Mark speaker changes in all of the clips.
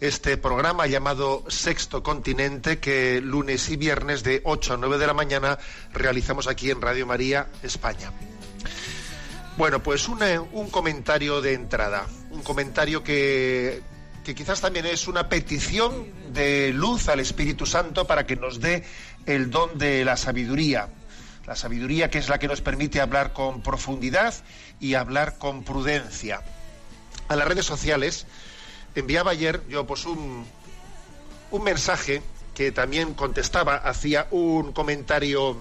Speaker 1: este programa llamado Sexto Continente que lunes y viernes de 8 a 9 de la mañana realizamos aquí en Radio María, España. Bueno, pues una- un comentario de entrada, un comentario que, que quizás también es una petición de luz al Espíritu Santo para que nos dé el don de la sabiduría. La sabiduría que es la que nos permite hablar con profundidad y hablar con prudencia. A las redes sociales enviaba ayer yo pues un, un mensaje que también contestaba, hacía un comentario,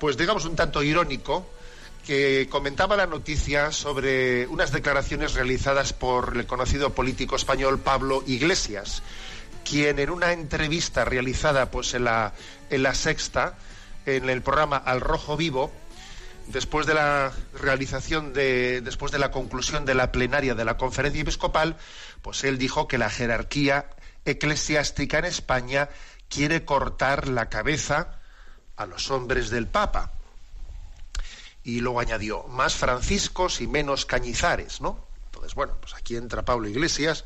Speaker 1: pues digamos un tanto irónico, que comentaba la noticia sobre unas declaraciones realizadas por el conocido político español Pablo Iglesias, quien en una entrevista realizada pues en la, en la sexta, en el programa Al Rojo Vivo, después de la realización de, después de la conclusión de la plenaria de la conferencia episcopal, pues él dijo que la jerarquía eclesiástica en España quiere cortar la cabeza a los hombres del Papa. Y luego añadió, más franciscos y menos cañizares, ¿no? Entonces, bueno, pues aquí entra Pablo Iglesias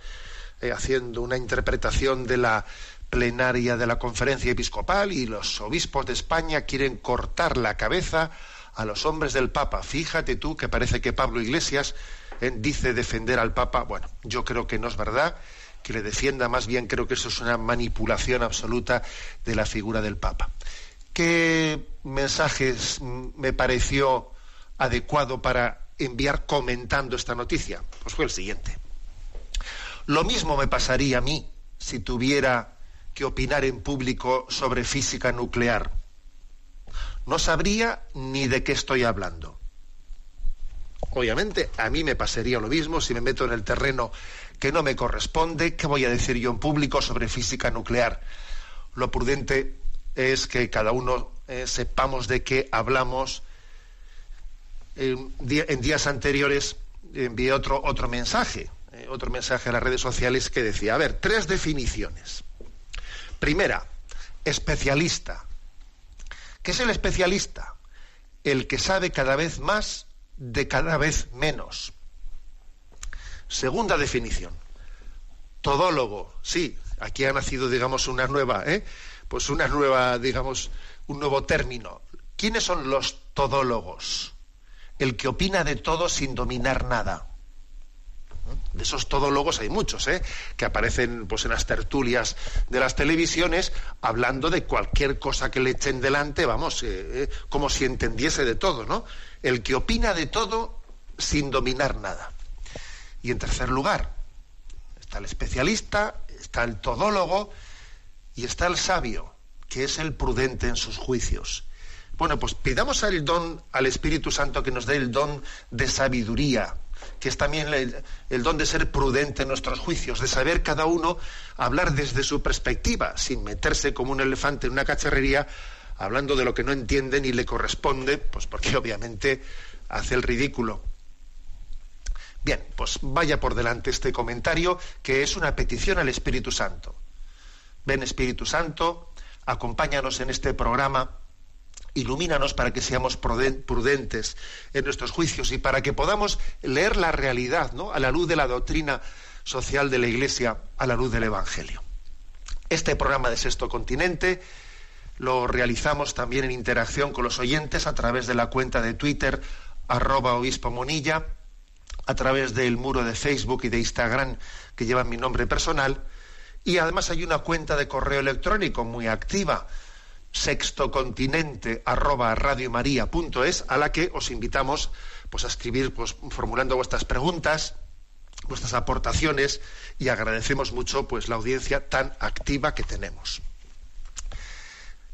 Speaker 1: eh, haciendo una interpretación de la plenaria de la conferencia episcopal y los obispos de España quieren cortar la cabeza a los hombres del Papa. Fíjate tú que parece que Pablo Iglesias eh, dice defender al Papa. Bueno, yo creo que no es verdad que le defienda, más bien creo que eso es una manipulación absoluta de la figura del Papa. ¿Qué mensajes mm, me pareció adecuado para enviar comentando esta noticia? Pues fue el siguiente. Lo mismo me pasaría a mí si tuviera que opinar en público sobre física nuclear. No sabría ni de qué estoy hablando. Obviamente, a mí me pasaría lo mismo si me meto en el terreno que no me corresponde. ¿Qué voy a decir yo en público sobre física nuclear? Lo prudente es que cada uno eh, sepamos de qué hablamos. En, días anteriores envié otro, otro mensaje, eh, otro mensaje a las redes sociales que decía, a ver, tres definiciones. Primera, especialista. ¿Qué es el especialista? El que sabe cada vez más de cada vez menos. Segunda definición. Todólogo. Sí, aquí ha nacido, digamos, una nueva, ¿eh? Pues una nueva, digamos, un nuevo término. ¿Quiénes son los todólogos? El que opina de todo sin dominar nada. De esos todólogos hay muchos, ¿eh? que aparecen pues, en las tertulias de las televisiones hablando de cualquier cosa que le echen delante, vamos, eh, eh, como si entendiese de todo, ¿no? El que opina de todo sin dominar nada. Y en tercer lugar, está el especialista, está el todólogo y está el sabio, que es el prudente en sus juicios. Bueno, pues pidamos al don, al Espíritu Santo que nos dé el don de sabiduría, que es también el, don de ser prudente en nuestros juicios, de saber cada uno hablar desde su perspectiva, sin meterse como un elefante en una cacharrería, hablando de lo que no entiende ni le corresponde, pues porque obviamente hace el ridículo. Bien, pues vaya por delante este comentario que es una petición al Espíritu Santo. Ven Espíritu Santo, acompáñanos en este programa, ilumínanos para que seamos pruden- prudentes en nuestros juicios y para que podamos leer la realidad, ¿no? A la luz de la doctrina social de la Iglesia, a la luz del Evangelio. Este programa de Sexto Continente lo realizamos también en interacción con los oyentes a través de la cuenta de Twitter arroba obispo monilla, a través del muro de Facebook y de Instagram que llevan mi nombre personal Y además hay una cuenta de correo electrónico muy activa, sextocontinente arroba radiomaria.es, a la que os invitamos pues, a escribir pues, formulando vuestras preguntas, vuestras aportaciones y agradecemos mucho pues, la audiencia tan activa que tenemos.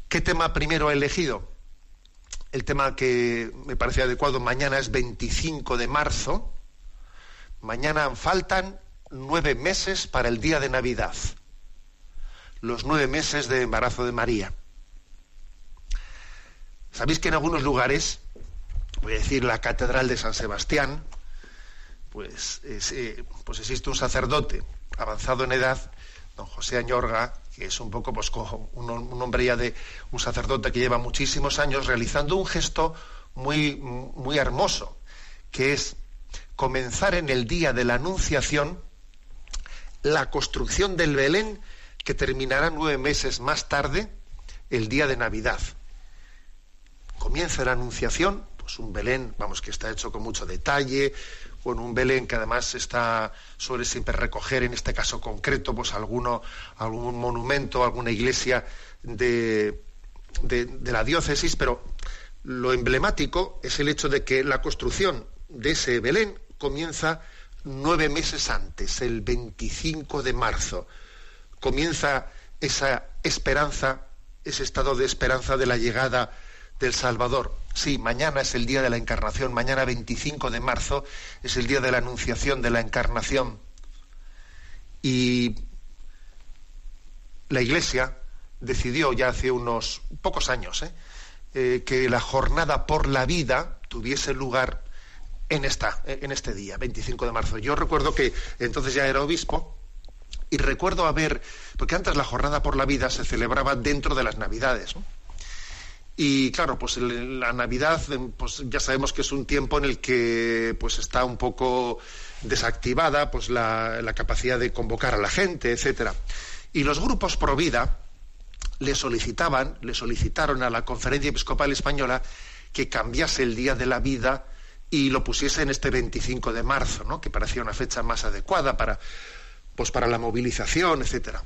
Speaker 1: ¿Qué tema primero he elegido? El tema que me parece adecuado mañana es 25 de marzo. Mañana faltan nueve meses para el día de Navidad los nueve meses de embarazo de María. Sabéis que en algunos lugares, voy a decir la Catedral de San Sebastián, pues, eh, pues existe un sacerdote avanzado en edad, don José Añorga, que es un poco pues, un, un hombre ya de un sacerdote que lleva muchísimos años realizando un gesto muy, muy hermoso, que es comenzar en el día de la Anunciación la construcción del Belén que terminará nueve meses más tarde, el día de Navidad. Comienza la Anunciación, pues un Belén, vamos, que está hecho con mucho detalle, con un Belén que además está, suele siempre recoger, en este caso concreto, pues alguno, algún monumento, alguna iglesia de, de la diócesis, pero lo emblemático es el hecho de que la construcción de ese Belén comienza nueve meses antes, el 25 de marzo. Comienza esa esperanza, ese estado de esperanza de la llegada del Salvador. Sí, mañana es el día de la encarnación, mañana 25 de marzo es el día de la anunciación de la encarnación. Y la Iglesia decidió ya hace unos pocos años ¿eh? Eh, que la jornada por la vida tuviese lugar en, esta, en este día, 25 de marzo. Yo recuerdo que entonces ya era obispo y recuerdo haber, porque antes la jornada por la vida se celebraba dentro de las Navidades. Y claro, pues la Navidad, pues ya sabemos que es un tiempo en el que pues está un poco desactivada pues la, la capacidad de convocar a la gente, etcétera. Y los grupos pro vida le solicitaban, le solicitaron a la Conferencia Episcopal Española que cambiase el día de la vida y lo pusiese en este 25 de marzo, ¿no? que parecía una fecha más adecuada para, pues para la movilización, etcétera.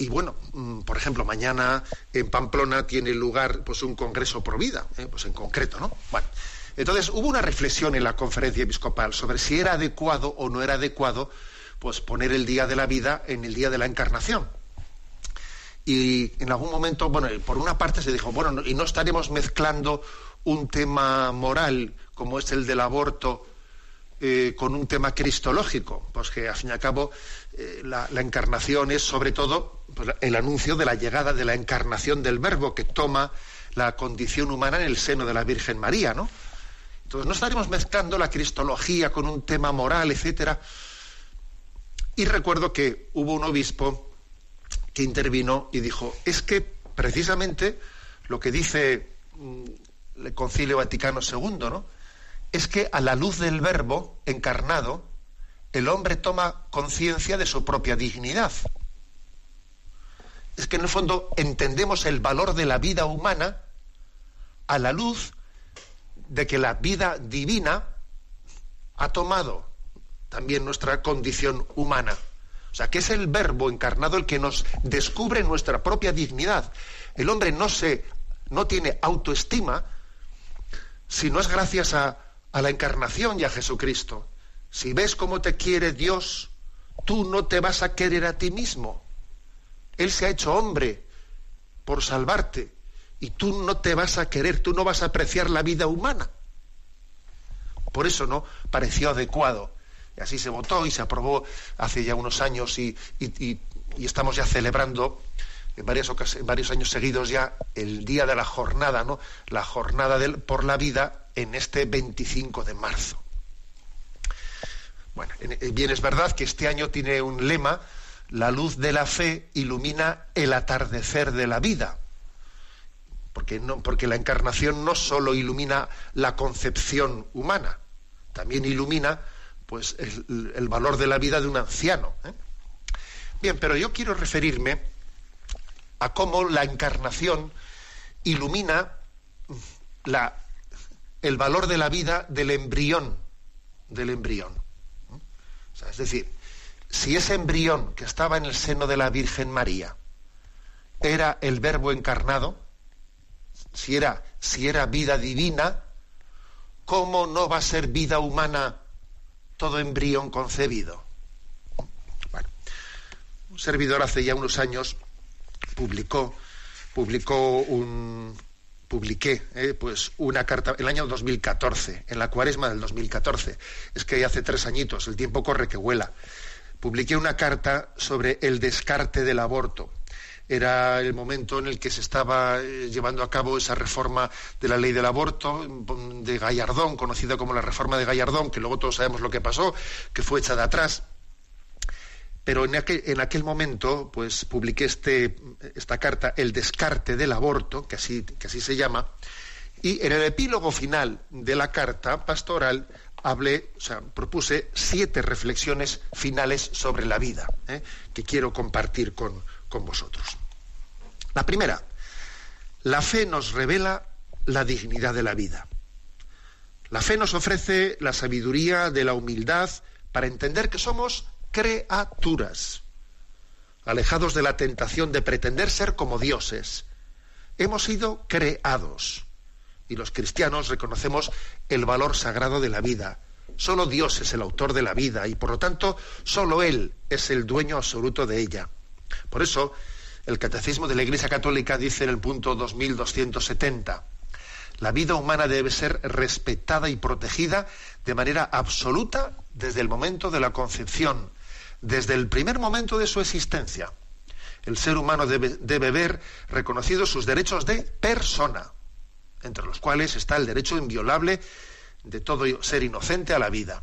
Speaker 1: Y bueno, mm, por ejemplo, mañana en Pamplona tiene lugar pues un congreso pro vida, ¿eh? pues en concreto, ¿no? Bueno, entonces hubo una reflexión en la conferencia episcopal sobre si era adecuado o no era adecuado pues poner el día de la vida en el día de la encarnación. Y en algún momento, bueno, por una parte se dijo, bueno, y no estaremos mezclando un tema moral como es el del aborto eh, con un tema cristológico, pues que al fin y al cabo eh, la, encarnación es sobre todo pues, el anuncio de la llegada de la encarnación del Verbo que toma la condición humana en el seno de la Virgen María, ¿no? Entonces no estaremos mezclando la cristología con un tema moral, etcétera. Y recuerdo que hubo un obispo que intervino y dijo, es que precisamente lo que dice mm, el Concilio Vaticano II, ¿no? es que a la luz del verbo encarnado, el hombre toma conciencia de su propia dignidad. Es que en el fondo entendemos el valor de la vida humana a la luz de que la vida divina ha tomado también nuestra condición humana. O sea, que es el verbo encarnado el que nos descubre nuestra propia dignidad. El hombre no se no tiene autoestima si no es gracias a, a la encarnación y a Jesucristo. Si ves cómo te quiere Dios, tú no te vas a querer a ti mismo. Él se ha hecho hombre por salvarte y tú no te vas a querer, tú no vas a apreciar la vida humana. Por eso no pareció adecuado. Y así se votó y se aprobó hace ya unos años y, estamos ya celebrando en, varios años seguidos ya el día de la jornada, ¿no? La jornada por la vida en este 25 de marzo. Bueno, bien es verdad que este año tiene un lema, la luz de la fe ilumina el atardecer de la vida. Porque, porque la encarnación no solo ilumina la concepción humana, también ilumina pues, el, valor de la vida de un anciano. ¿eh? Bien, pero yo quiero referirme a cómo la encarnación ilumina la el valor de la vida del embrión, del embrión. Es decir, si ese embrión que estaba en el seno de la Virgen María era el verbo encarnado, si era, si era vida divina, ¿cómo no va a ser vida humana todo embrión concebido? Un servidor hace ya unos años publicó, publicó un, publiqué eh, pues una carta el año 2014, en la cuaresma del 2014. Es que hace tres añitos, el tiempo corre que vuela. Publiqué una carta sobre el descarte del aborto. Era el momento en el que se estaba eh, llevando a cabo esa reforma de la ley del aborto de Gallardón, conocida como la reforma de Gallardón, que luego todos sabemos lo que pasó, que fue hecha de atrás pero en aquel, momento, pues publiqué este, esta carta, El descarte del aborto, que así, que así se llama, y en el epílogo final de la carta pastoral hablé, o sea, propuse siete reflexiones finales sobre la vida, ¿eh? que quiero compartir con, con vosotros. La primera, la fe nos revela la dignidad de la vida. La fe nos ofrece la sabiduría de la humildad para entender que somos criaturas, alejados de la tentación de pretender ser como dioses. Hemos sido creados y los cristianos reconocemos el valor sagrado de la vida. Solo Dios es el autor de la vida y por lo tanto solo Él es el dueño absoluto de ella. Por eso el Catecismo de la Iglesia Católica dice en el punto 2270, la vida humana debe ser respetada y protegida de manera absoluta desde el momento de la concepción, desde el primer momento de su existencia. El ser humano debe, ver reconocidos sus derechos de persona, entre los cuales está el derecho inviolable de todo ser inocente a la vida.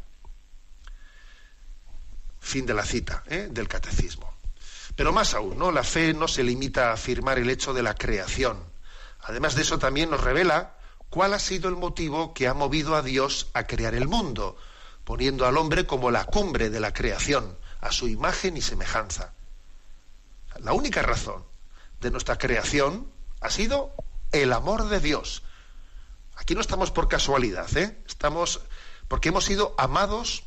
Speaker 1: Fin de la cita ¿eh? del catecismo. Pero más aún, ¿no? La fe no se limita a afirmar el hecho de la creación. Además de eso también nos revela cuál ha sido el motivo que ha movido a Dios a crear el mundo, poniendo al hombre como la cumbre de la creación, a su imagen y semejanza. La única razón de nuestra creación ha sido el amor de Dios. Aquí no estamos por casualidad, ¿eh? estamos porque hemos sido amados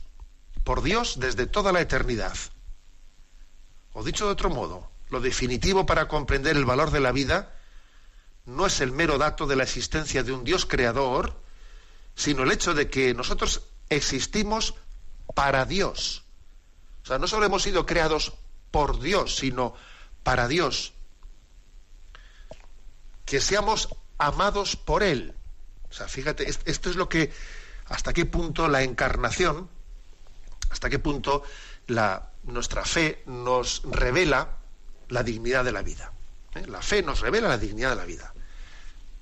Speaker 1: por Dios desde toda la eternidad. O dicho de otro modo, lo definitivo para comprender el valor de la vida no es el mero dato de la existencia de un Dios creador, sino el hecho de que nosotros existimos para Dios. O sea, no solo hemos sido creados por Dios, sino para Dios. Que seamos amados por Él. O sea, fíjate, esto es lo que, hasta qué punto la encarnación, hasta qué punto nuestra fe nos revela la dignidad de la vida. ¿eh? La fe nos revela la dignidad de la vida.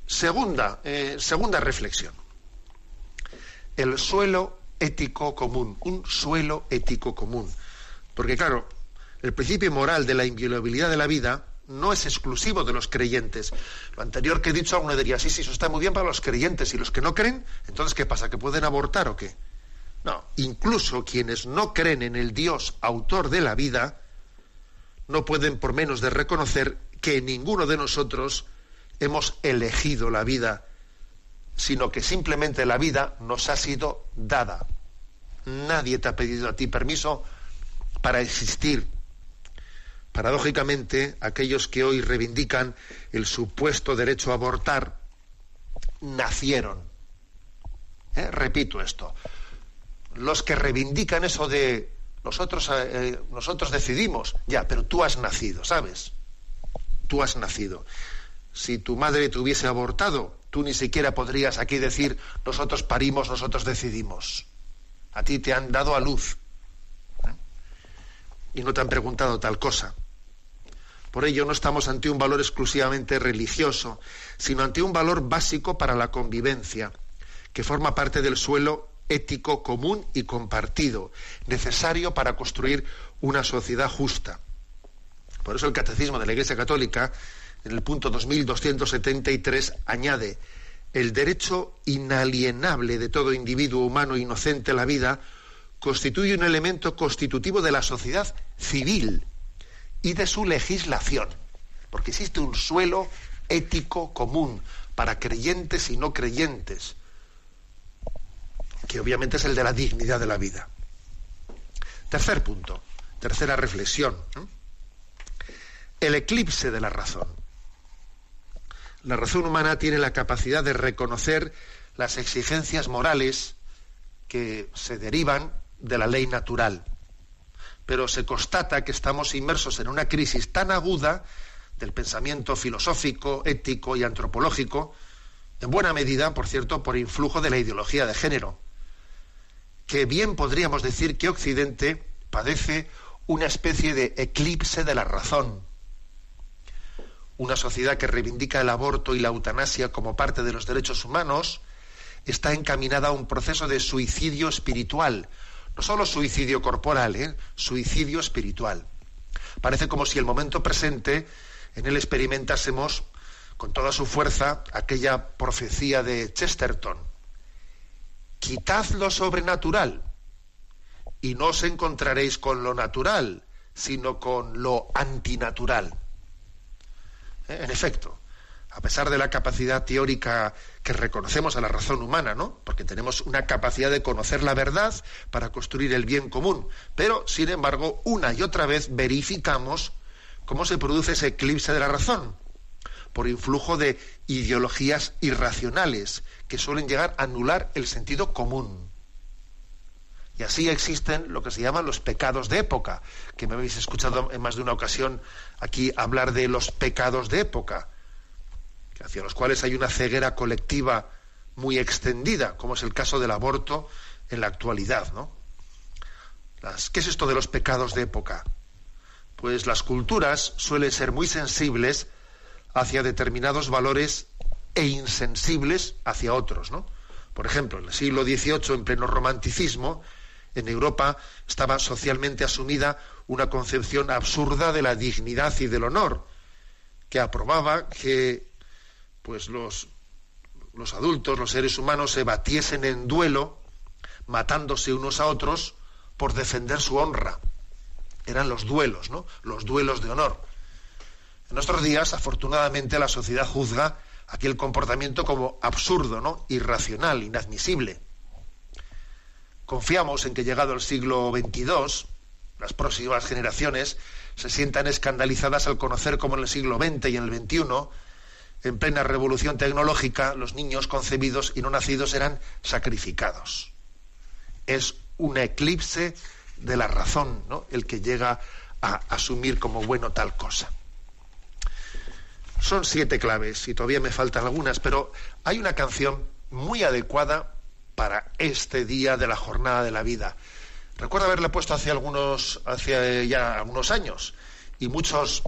Speaker 1: Segunda, eh, segunda reflexión. El suelo ético común, un suelo ético común. Porque claro, el principio moral de la inviolabilidad de la vida no es exclusivo de los creyentes. Lo anterior que he dicho, uno diría, sí, sí, eso está muy bien para los creyentes y los que no creen, entonces ¿qué pasa? ¿Que pueden abortar o qué? No, incluso quienes no creen en el Dios autor de la vida, no pueden por menos de reconocer que ninguno de nosotros hemos elegido la vida, sino que simplemente la vida nos ha sido dada. Nadie te ha pedido a ti permiso para existir. Paradójicamente, aquellos que hoy reivindican el supuesto derecho a abortar nacieron. ¿Eh? Repito esto. Los que reivindican eso de nosotros, eh, nosotros decidimos, ya, pero tú has nacido, ¿sabes? Tú has nacido. Si tu madre te hubiese abortado, tú ni siquiera podrías aquí decir nosotros parimos, nosotros decidimos. A ti te han dado a luz y no te han preguntado tal cosa. Por ello no estamos ante un valor exclusivamente religioso, sino ante un valor básico para la convivencia, que forma parte del suelo ético común y compartido, necesario para construir una sociedad justa. Por eso el Catecismo de la Iglesia Católica, en el punto 2273, añade, el derecho inalienable de todo individuo humano inocente a la vida constituye un elemento constitutivo de la sociedad civil y de su legislación, porque existe un suelo ético común para creyentes y no creyentes, que obviamente es el de la dignidad de la vida. Tercer punto, Tercera reflexión. El eclipse de la razón. La razón humana tiene la capacidad de reconocer las exigencias morales que se derivan de la ley natural. Pero se constata que estamos inmersos en una crisis tan aguda del pensamiento filosófico, ético y antropológico, en buena medida, por cierto, por influjo de la ideología de género, que bien podríamos decir que Occidente padece una especie de eclipse de la razón. Una sociedad que reivindica el aborto y la eutanasia como parte de los derechos humanos está encaminada a un proceso de suicidio espiritual, no solo suicidio corporal, ¿eh? suicidio espiritual. Parece como si el momento presente en él experimentásemos con toda su fuerza aquella profecía de Chesterton. Quitad lo sobrenatural y no os encontraréis con lo natural, sino con lo antinatural. ¿Eh? En efecto, a pesar de la capacidad teórica que reconocemos a la razón humana, ¿no? Porque tenemos una capacidad de conocer la verdad para construir el bien común, pero sin embargo, una y otra vez verificamos cómo se produce ese eclipse de la razón por influjo de ideologías irracionales que suelen llegar a anular el sentido común. Y así existen lo que se llaman los pecados de época, que me habéis escuchado en más de una ocasión aquí hablar de los pecados de época, hacia los cuales hay una ceguera colectiva muy extendida, como es el caso del aborto en la actualidad, ¿no? ¿Qué es esto de los pecados de época? Pues las culturas suelen ser muy sensibles hacia determinados valores e insensibles hacia otros, ¿no? Por ejemplo, en el siglo XVIII, en pleno romanticismo, en Europa estaba socialmente asumida una concepción absurda de la dignidad y del honor, que aprobaba que pues los, los adultos, los seres humanos, se batiesen en duelo, matándose unos a otros por defender su honra. Eran los duelos, ¿no? Los duelos de honor. En nuestros días, afortunadamente, la sociedad juzga aquel comportamiento como absurdo, ¿no? Irracional, inadmisible. Confiamos en que llegado el siglo XXII, las próximas generaciones se sientan escandalizadas al conocer cómo en el siglo XX y en el XXI, en plena revolución tecnológica, los niños concebidos y no nacidos eran sacrificados. Es un eclipse de la razón, ¿no? El que llega a asumir como bueno tal cosa. Son siete claves y todavía me faltan algunas, pero hay una canción muy adecuada para este día de la jornada de la vida. Recuerdo haberle puesto hace algunos, hace ya algunos años, y muchos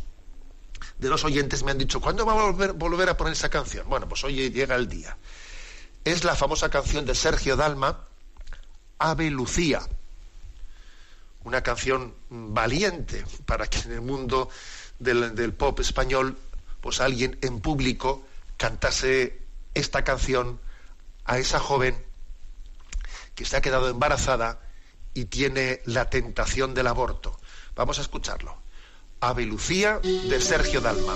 Speaker 1: de los oyentes me han dicho, ¿cuándo va a volver, volver a poner esa canción? Bueno, pues hoy llega el día. Es la famosa canción de Sergio Dalma, Ave Lucía. Una canción valiente para que en el mundo del, del pop español, pues alguien en público cantase esta canción a esa joven que se ha quedado embarazada y tiene la tentación del aborto. Vamos a escucharlo. Ave Lucía de Sergio Dalma.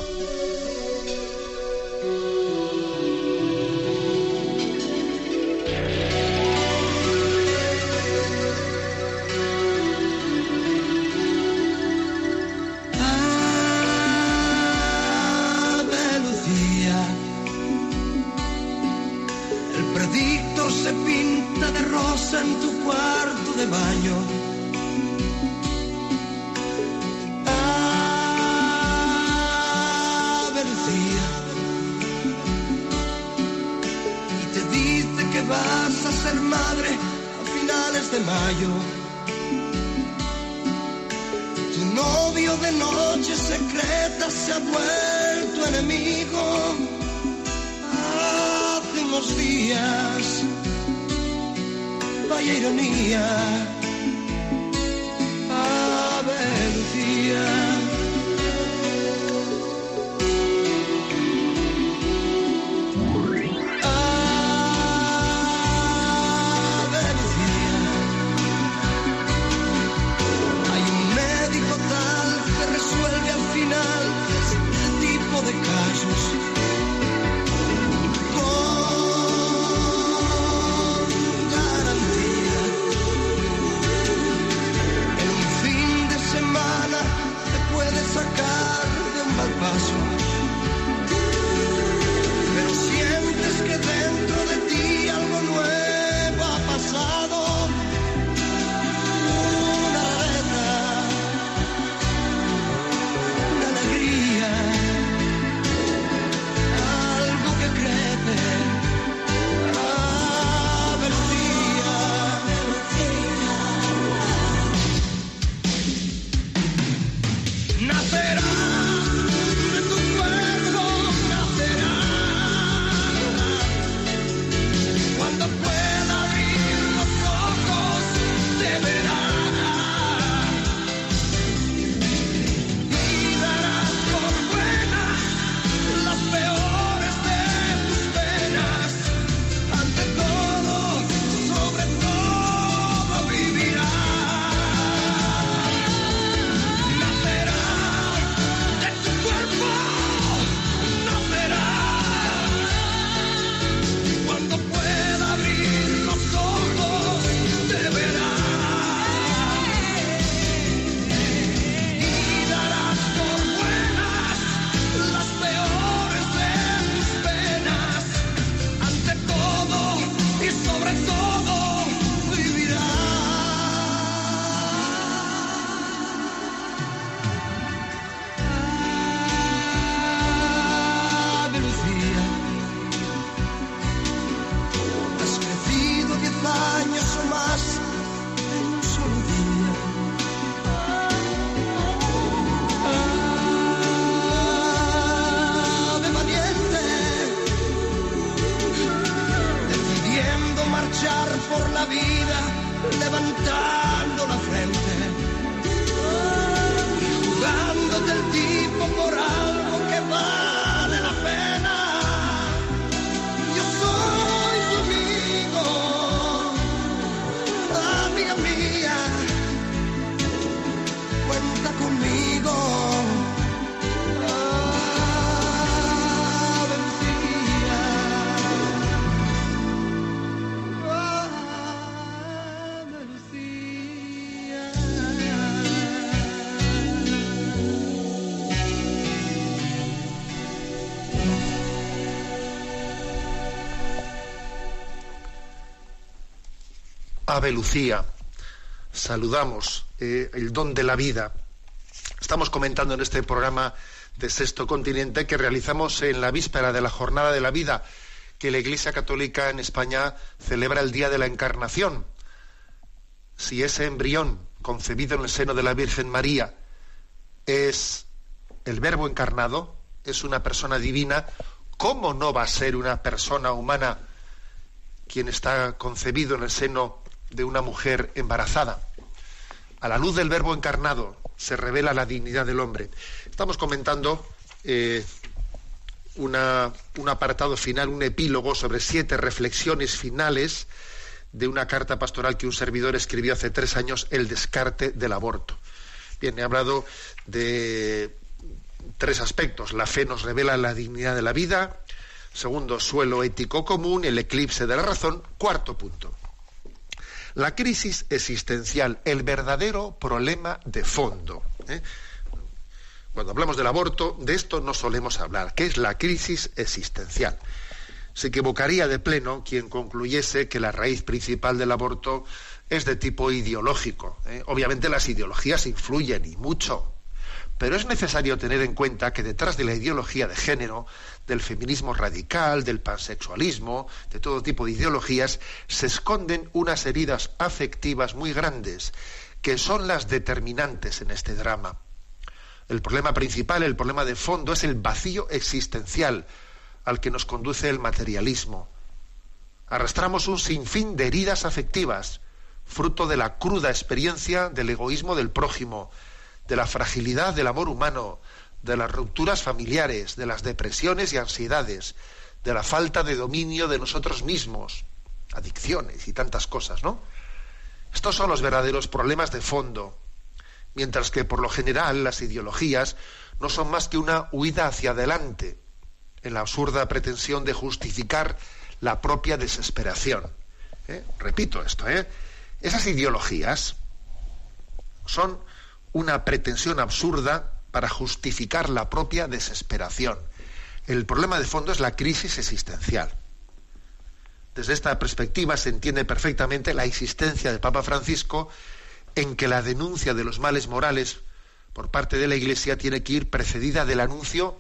Speaker 2: Ave Lucía,
Speaker 1: saludamos eh, el don de la vida. Estamos comentando en este programa de Sexto Continente que realizamos en la víspera de la Jornada de la Vida, que la Iglesia Católica en España celebra el Día de la Encarnación. Si ese embrión concebido en el seno de la Virgen María es el Verbo encarnado, es una persona divina, ¿cómo no va a ser una persona humana quien está concebido en el seno de una mujer embarazada? A la luz del Verbo encarnado se revela la dignidad del hombre. Estamos comentando eh, una- un apartado final, un epílogo sobre siete reflexiones finales de una carta pastoral que un servidor escribió hace tres años, El descarte del aborto. Bien, he hablado de tres aspectos. La fe nos revela la dignidad de la vida. Segundo, suelo ético común, el eclipse de la razón. Cuarto punto. La crisis existencial, el verdadero problema de fondo. ¿eh? Cuando hablamos del aborto, de esto no solemos hablar, que es la crisis existencial. Se equivocaría de pleno quien concluyese que la raíz principal del aborto es de tipo ideológico. ¿eh? Obviamente las ideologías influyen y mucho, pero es necesario tener en cuenta que detrás de la ideología de género, del feminismo radical, del pansexualismo, de todo tipo de ideologías, se esconden unas heridas afectivas muy grandes, que son las determinantes en este drama. El problema principal, el problema de fondo, es el vacío existencial al que nos conduce el materialismo. Arrastramos un sinfín de heridas afectivas, fruto de la cruda experiencia del egoísmo del prójimo, de la fragilidad del amor humano, de las rupturas familiares, de las depresiones y ansiedades, de la falta de dominio de nosotros mismos, adicciones y tantas cosas, ¿no? Estos son los verdaderos problemas de fondo, mientras que por lo general las ideologías no son más que una huida hacia adelante, en la absurda pretensión de justificar la propia desesperación. ¿Eh? Repito esto, ¿eh? Esas ideologías son una pretensión absurda para justificar la propia desesperación. El problema de fondo es la crisis existencial. Desde esta perspectiva se entiende perfectamente la existencia del Papa Francisco en que la denuncia de los males morales por parte de la Iglesia tiene que ir precedida del anuncio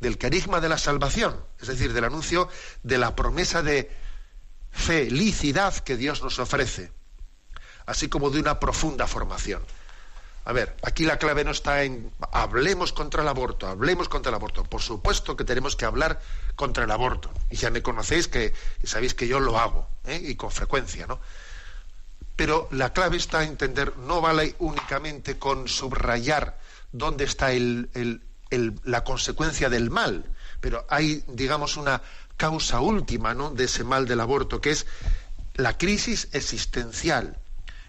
Speaker 1: del carisma de la salvación, es decir, del anuncio de la promesa de felicidad que Dios nos ofrece, así como de una profunda formación. A ver, aquí la clave no está en hablemos contra el aborto, hablemos contra el aborto. Por supuesto que tenemos que hablar contra el aborto. Y ya me conocéis que sabéis que yo lo hago, ¿eh? y con frecuencia, ¿no? Pero la clave está en entender, no vale únicamente con subrayar dónde está el- la consecuencia del mal, pero hay, digamos, una causa última ¿no? de ese mal del aborto, que es la crisis existencial,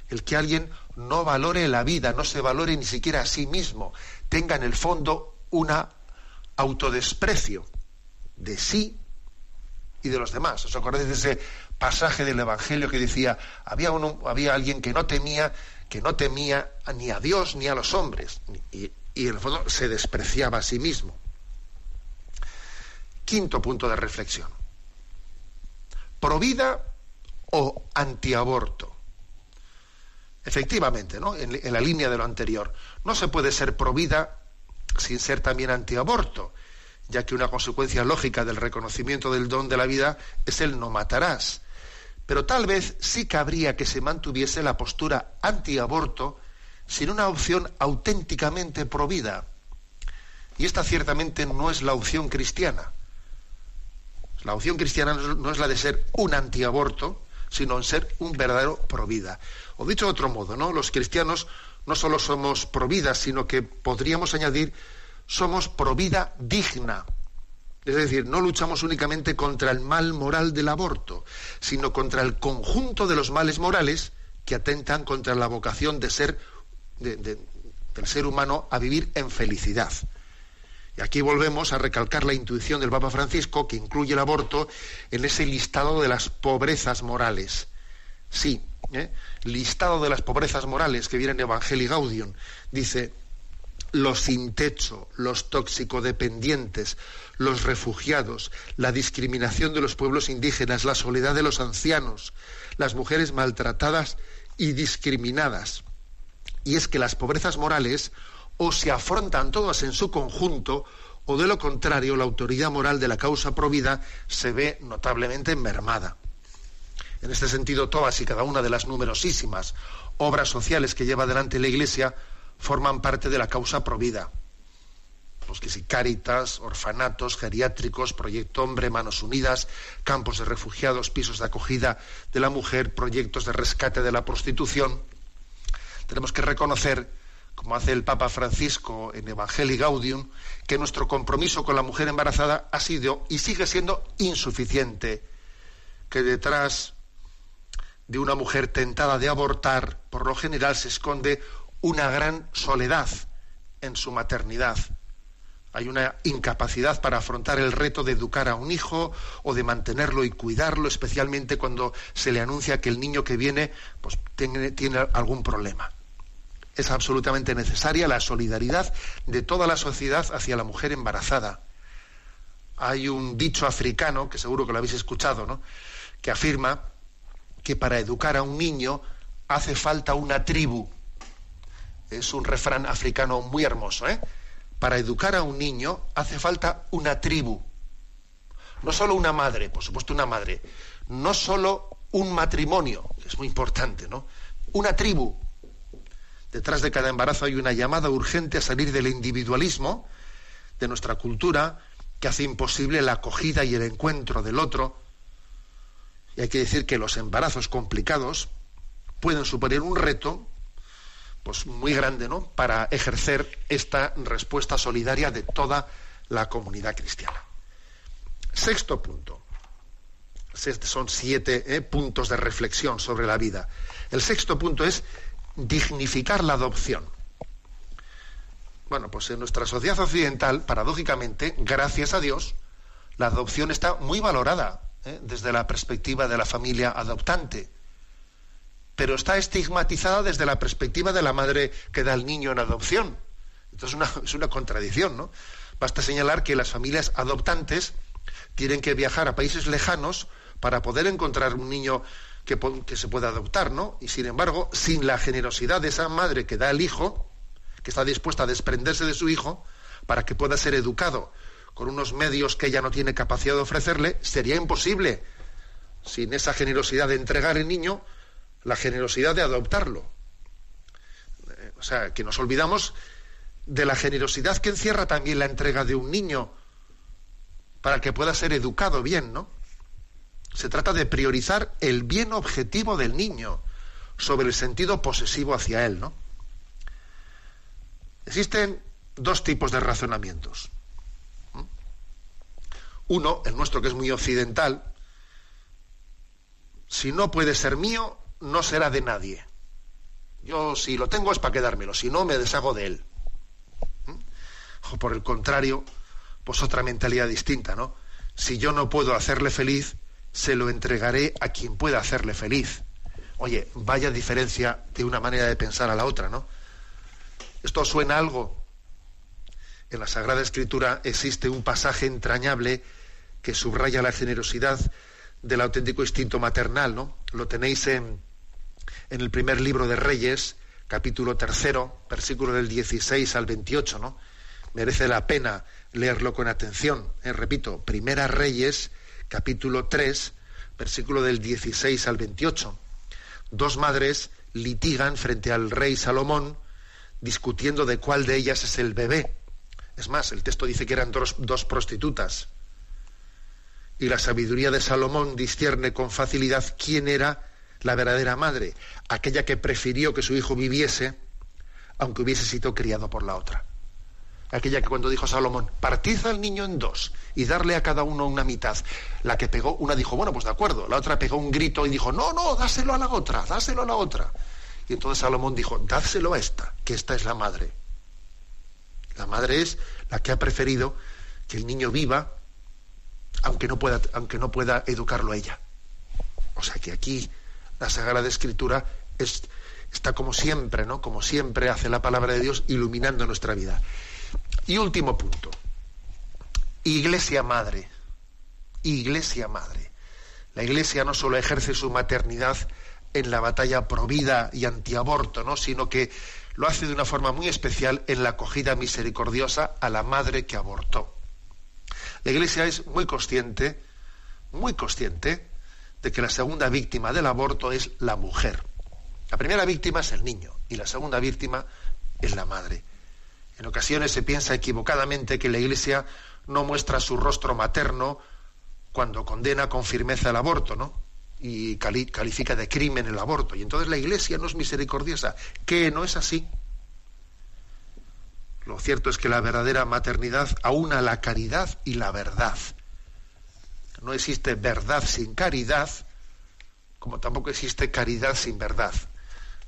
Speaker 1: el que alguien no valore la vida, no se valore ni siquiera a sí mismo, tenga en el fondo una autodesprecio de sí y de los demás. ¿Os acordáis de ese pasaje del Evangelio que decía, había, había alguien que no temía, que no temía ni a Dios ni a los hombres, y, y en el fondo se despreciaba a sí mismo. Quinto punto de reflexión. ¿Provida o antiaborto? Efectivamente, ¿no? En, en la línea de lo anterior. No se puede ser provida sin ser también antiaborto, ya que una consecuencia lógica del reconocimiento del don de la vida es el no matarás. Pero tal vez sí cabría que se mantuviese la postura antiaborto sin una opción auténticamente provida. Y esta ciertamente no es la opción cristiana. La opción cristiana no es la de ser un antiaborto, sino en ser un verdadero provida. O dicho de otro modo, ¿no? Los cristianos no solo somos provida, sino que podríamos añadir somos provida digna. Es decir, no luchamos únicamente contra el mal moral del aborto, sino contra el conjunto de los males morales que atentan contra la vocación de ser, del ser humano a vivir en felicidad. Y aquí volvemos a recalcar la intuición del Papa Francisco, que incluye el aborto en ese listado de las pobrezas morales. Sí, ¿eh? listado de las pobrezas morales que viene en Evangelii Gaudium. Dice, los sin techo, los toxicodependientes, los refugiados, la discriminación de los pueblos indígenas, la soledad de los ancianos, las mujeres maltratadas y discriminadas. Y es que las pobrezas morales o se afrontan todas en su conjunto, o de lo contrario, la autoridad moral de la causa provida se ve notablemente mermada. En este sentido, todas y cada una de las numerosísimas obras sociales que lleva adelante la Iglesia forman parte de la causa provida. Pues que si Cáritas, orfanatos, geriátricos, Proyecto Hombre, Manos Unidas, campos de refugiados, pisos de acogida de la mujer, proyectos de rescate de la prostitución. Tenemos que reconocer, como hace el Papa Francisco en Evangelii Gaudium, que nuestro compromiso con la mujer embarazada ha sido y sigue siendo insuficiente, que detrás de una mujer tentada de abortar, por lo general se esconde una gran soledad en su maternidad. Hay una incapacidad para afrontar el reto de educar a un hijo o de mantenerlo y cuidarlo, especialmente cuando se le anuncia que el niño que viene pues, tiene, tiene algún problema. Es absolutamente necesaria la solidaridad de toda la sociedad hacia la mujer embarazada. Hay un dicho africano, que seguro que lo habéis escuchado, ¿no? que afirma que para educar a un niño hace falta una tribu es un refrán africano muy hermoso, ¿eh? Para educar a un niño hace falta una tribu. No solo una madre, por supuesto una madre. No solo un matrimonio, es muy importante, ¿no? Una tribu. Detrás de cada embarazo hay una llamada urgente a salir del individualismo de nuestra cultura que hace imposible la acogida y el encuentro del otro. Y hay que decir que los embarazos complicados pueden suponer un reto pues muy grande, ¿no? Para ejercer esta respuesta solidaria de toda la comunidad cristiana. Sexto punto. Son siete ¿eh? puntos de reflexión sobre la vida. El sexto punto es dignificar la adopción. Bueno, pues en nuestra sociedad occidental, paradójicamente, gracias a Dios, la adopción está muy valorada ¿eh? desde la perspectiva de la familia adoptante pero está estigmatizada desde la perspectiva de la madre que da al niño en adopción. Entonces es una, contradicción, ¿no? Basta señalar que las familias adoptantes tienen que viajar a países lejanos para poder encontrar un niño que, se pueda adoptar, ¿no? Y sin embargo, sin la generosidad de esa madre que da al hijo, que está dispuesta a desprenderse de su hijo para que pueda ser educado con unos medios que ella no tiene capacidad de ofrecerle, sería imposible, sin esa generosidad de entregar el niño, la generosidad de adoptarlo. Eh, o sea, que nos olvidamos de la generosidad que encierra también la entrega de un niño para que pueda ser educado bien, ¿no? Se trata de priorizar el bien objetivo del niño sobre el sentido posesivo hacia él, ¿no? Existen dos tipos de razonamientos. Uno, el nuestro que es muy occidental, si no puede ser mío, no será de nadie. Yo si lo tengo es para quedármelo, si no me deshago de él. ¿Mm? O por el contrario, pues otra mentalidad distinta, ¿no? Si yo no puedo hacerle feliz, se lo entregaré a quien pueda hacerle feliz. Oye, vaya diferencia de una manera de pensar a la otra, ¿no? Esto suena algo. En la Sagrada Escritura existe un pasaje entrañable que subraya la generosidad del auténtico instinto maternal, ¿no? Lo tenéis en el primer libro de Reyes, capítulo tercero, versículo del 16 al 28, ¿no? Merece la pena leerlo con atención. ¿eh? Repito, Primera Reyes, capítulo 3, versículo del 16 al 28. Dos madres litigan frente al rey Salomón discutiendo de cuál de ellas es el bebé. Es más, el texto dice que eran dos, dos prostitutas. y la sabiduría de Salomón discierne con facilidad quién era la verdadera madre, aquella que prefirió que su hijo viviese aunque hubiese sido criado por la otra. Aquella que cuando dijo Salomón, partid al niño en dos y darle a cada uno una mitad. La que pegó, una dijo, bueno, pues de acuerdo. La otra pegó un grito y dijo, no, no, dáselo a la otra, dáselo a la otra. Y entonces Salomón dijo, dáselo a esta, que esta es la madre. La madre es la que ha preferido que el niño viva, aunque no pueda, aunque no pueda educarlo ella. O sea que aquí la Sagrada Escritura es, está como siempre, ¿no? Como siempre hace la palabra de Dios iluminando nuestra vida. Y último punto. Iglesia madre. Iglesia madre. La Iglesia no solo ejerce su maternidad en la batalla pro vida y antiaborto, ¿no? sino que lo hace de una forma muy especial en la acogida misericordiosa a la madre que abortó. La Iglesia es muy consciente, muy consciente, de que la segunda víctima del aborto es la mujer. La primera víctima es el niño y la segunda víctima es la madre. En ocasiones se piensa equivocadamente que la Iglesia no muestra su rostro materno cuando condena con firmeza el aborto, ¿no? y califica de crimen el aborto. Y entonces la Iglesia no es misericordiosa, que no es así. Lo cierto es que la verdadera maternidad aúna la caridad y la verdad. No existe verdad sin caridad, como tampoco existe caridad sin verdad.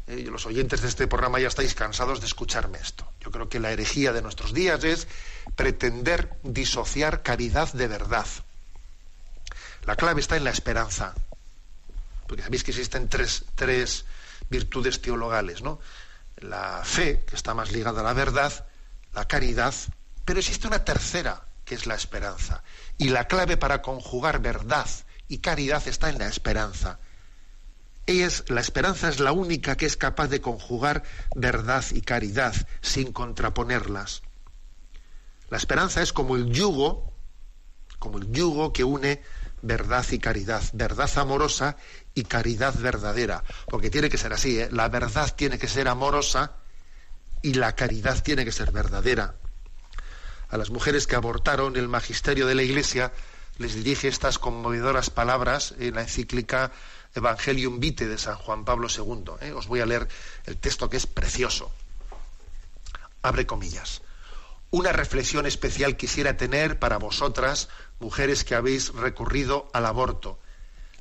Speaker 1: Eh, los oyentes de este programa ya estáis cansados de escucharme esto. Yo creo que la herejía de nuestros días es pretender disociar caridad de verdad. La clave está en la esperanza porque sabéis que existen tres, tres virtudes teologales, ¿no? La fe, que está más ligada a la verdad, la caridad, pero existe una tercera, que es la esperanza. Y la clave para conjugar verdad y caridad está en la esperanza. Es, la esperanza es la única que es capaz de conjugar verdad y caridad sin contraponerlas. La esperanza es como el yugo, como el yugo que une verdad y caridad, verdad amorosa y caridad verdadera, porque tiene que ser así, ¿eh? la verdad tiene que ser amorosa y la caridad tiene que ser verdadera. A las mujeres que abortaron el magisterio de la Iglesia les dirige estas conmovedoras palabras en la encíclica Evangelium Vitae de San Juan Pablo II. ¿eh? Os voy a leer el texto que es precioso. Abre comillas. Una reflexión especial quisiera tener para vosotras, mujeres que habéis recurrido al aborto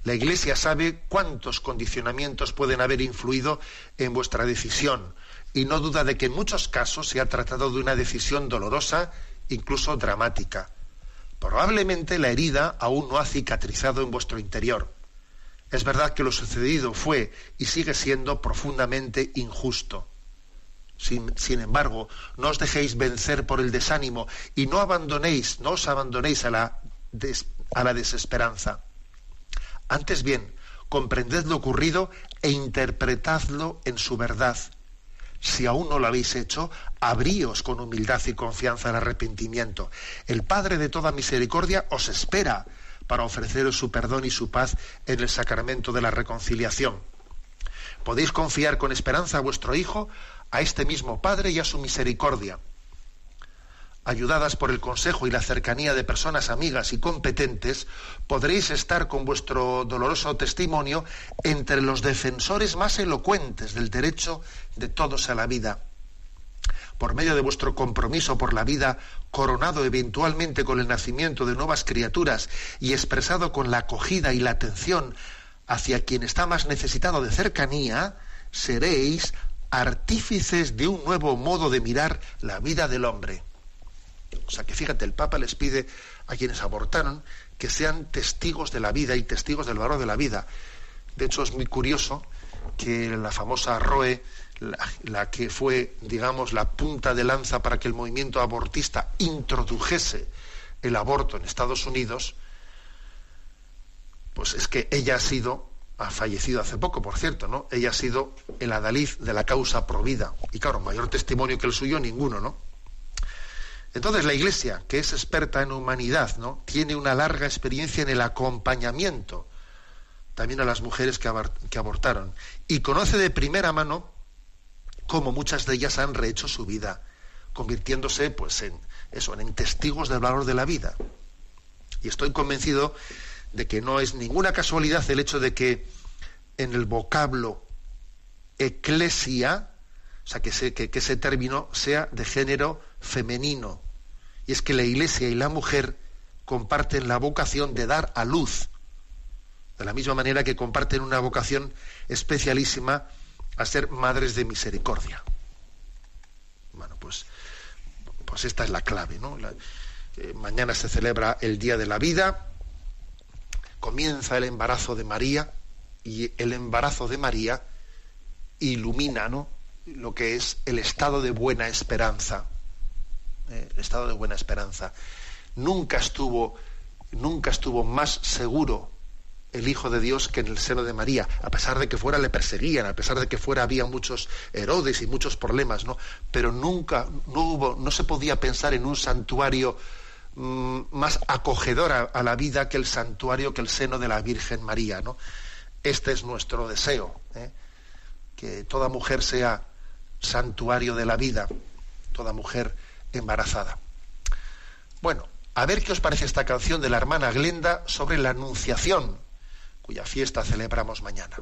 Speaker 1: la Iglesia sabe cuántos condicionamientos pueden haber influido en vuestra decisión y no duda de que en muchos casos se ha tratado de una decisión dolorosa, incluso dramática. Probablemente la herida aún no ha cicatrizado en vuestro interior. Es verdad que lo sucedido fue y sigue siendo profundamente injusto. Sin, embargo, no os dejéis vencer por el desánimo y no abandonéis, no os abandonéis a la, a la desesperanza. Antes bien, comprended lo ocurrido e interpretadlo en su verdad. Si aún no lo habéis hecho, abríos con humildad y confianza al arrepentimiento. El Padre de toda misericordia os espera para ofreceros su perdón y su paz en el sacramento de la reconciliación. Podéis confiar con esperanza a vuestro Hijo, a este mismo Padre y a su misericordia ayudadas por el consejo y la cercanía de personas amigas y competentes, podréis estar con vuestro doloroso testimonio entre los defensores más elocuentes del derecho de todos a la vida. Por medio de vuestro compromiso por la vida, coronado eventualmente con el nacimiento de nuevas criaturas y expresado con la acogida y la atención hacia quien está más necesitado de cercanía, seréis artífices de un nuevo modo de mirar la vida del hombre. O sea que fíjate, el Papa les pide a quienes abortaron que sean testigos de la vida y testigos del valor de la vida. De hecho, es muy curioso que la famosa Roe, la, que fue, digamos, la punta de lanza para que el movimiento abortista introdujese el aborto en Estados Unidos, pues es que ella ha sido, ha fallecido hace poco, por cierto, ¿no? Ella ha sido el adalid de la causa provida. Y claro, mayor testimonio que el suyo, ninguno, ¿no? Entonces la Iglesia, que es experta en humanidad, ¿no? tiene una larga experiencia en el acompañamiento también a las mujeres que, abortaron y conoce de primera mano cómo muchas de ellas han rehecho su vida, convirtiéndose pues en eso, en testigos del valor de la vida.
Speaker 3: Y estoy convencido de que no es ninguna casualidad el hecho de que en el vocablo eclesia, o sea, que, que ese término sea de género femenino. Y es que la iglesia y la mujer comparten la vocación de dar a luz, de la misma manera que comparten una vocación especialísima a ser madres de misericordia. Bueno, pues, pues esta es la clave, ¿no? Eh, mañana se celebra el Día de la Vida, comienza el embarazo de María y el embarazo de María ilumina, ¿no? lo que es el estado de buena esperanza. ¿eh? el estado de buena esperanza. Nunca estuvo, nunca estuvo más seguro el Hijo de Dios que en el seno de María, a pesar de que fuera le perseguían, a pesar de que fuera había muchos Herodes y muchos problemas, ¿no? Pero nunca, no hubo, no se podía pensar en un santuario mm, más acogedor a, la vida que el santuario, que el seno de la Virgen María, ¿no? Este es nuestro deseo, ¿eh? que toda mujer sea santuario de la vida, toda mujer embarazada. Bueno, a ver qué os parece esta canción de la hermana Glenda sobre la Anunciación cuya fiesta celebramos mañana.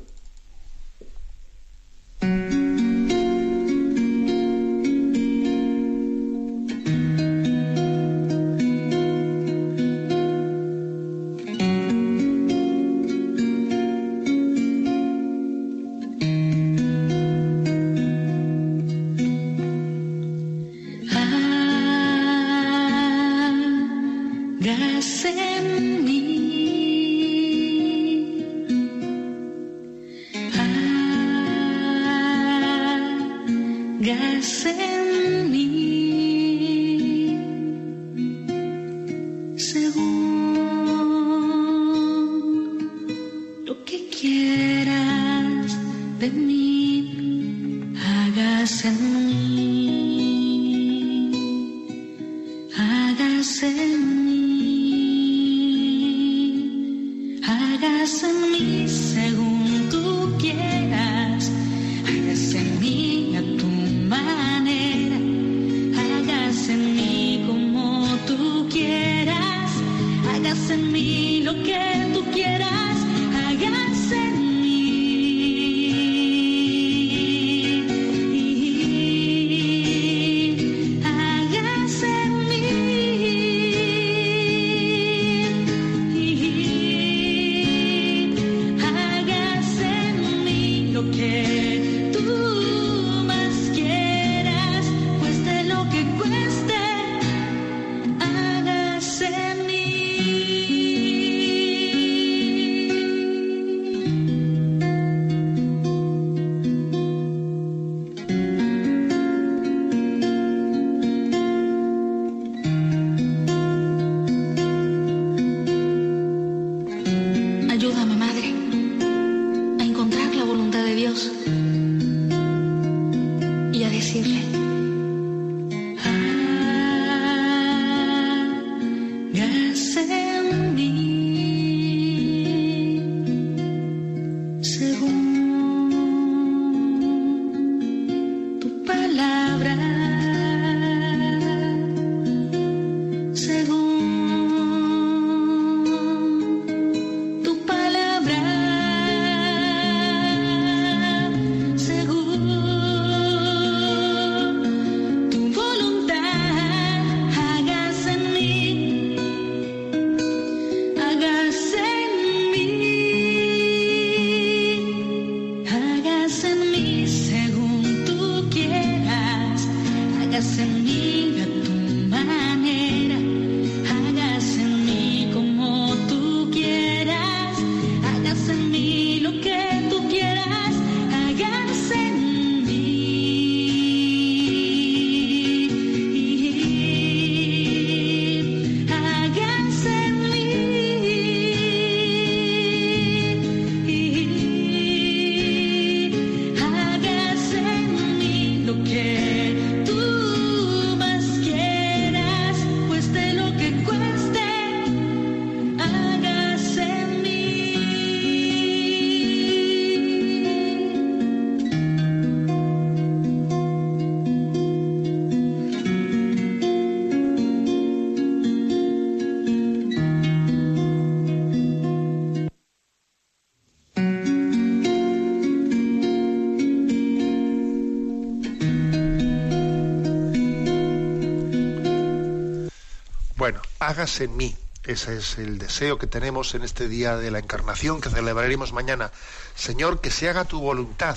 Speaker 1: Hágase en mí. Ese es el deseo que tenemos en este día de la encarnación que celebraremos mañana. Señor, que se haga tu voluntad.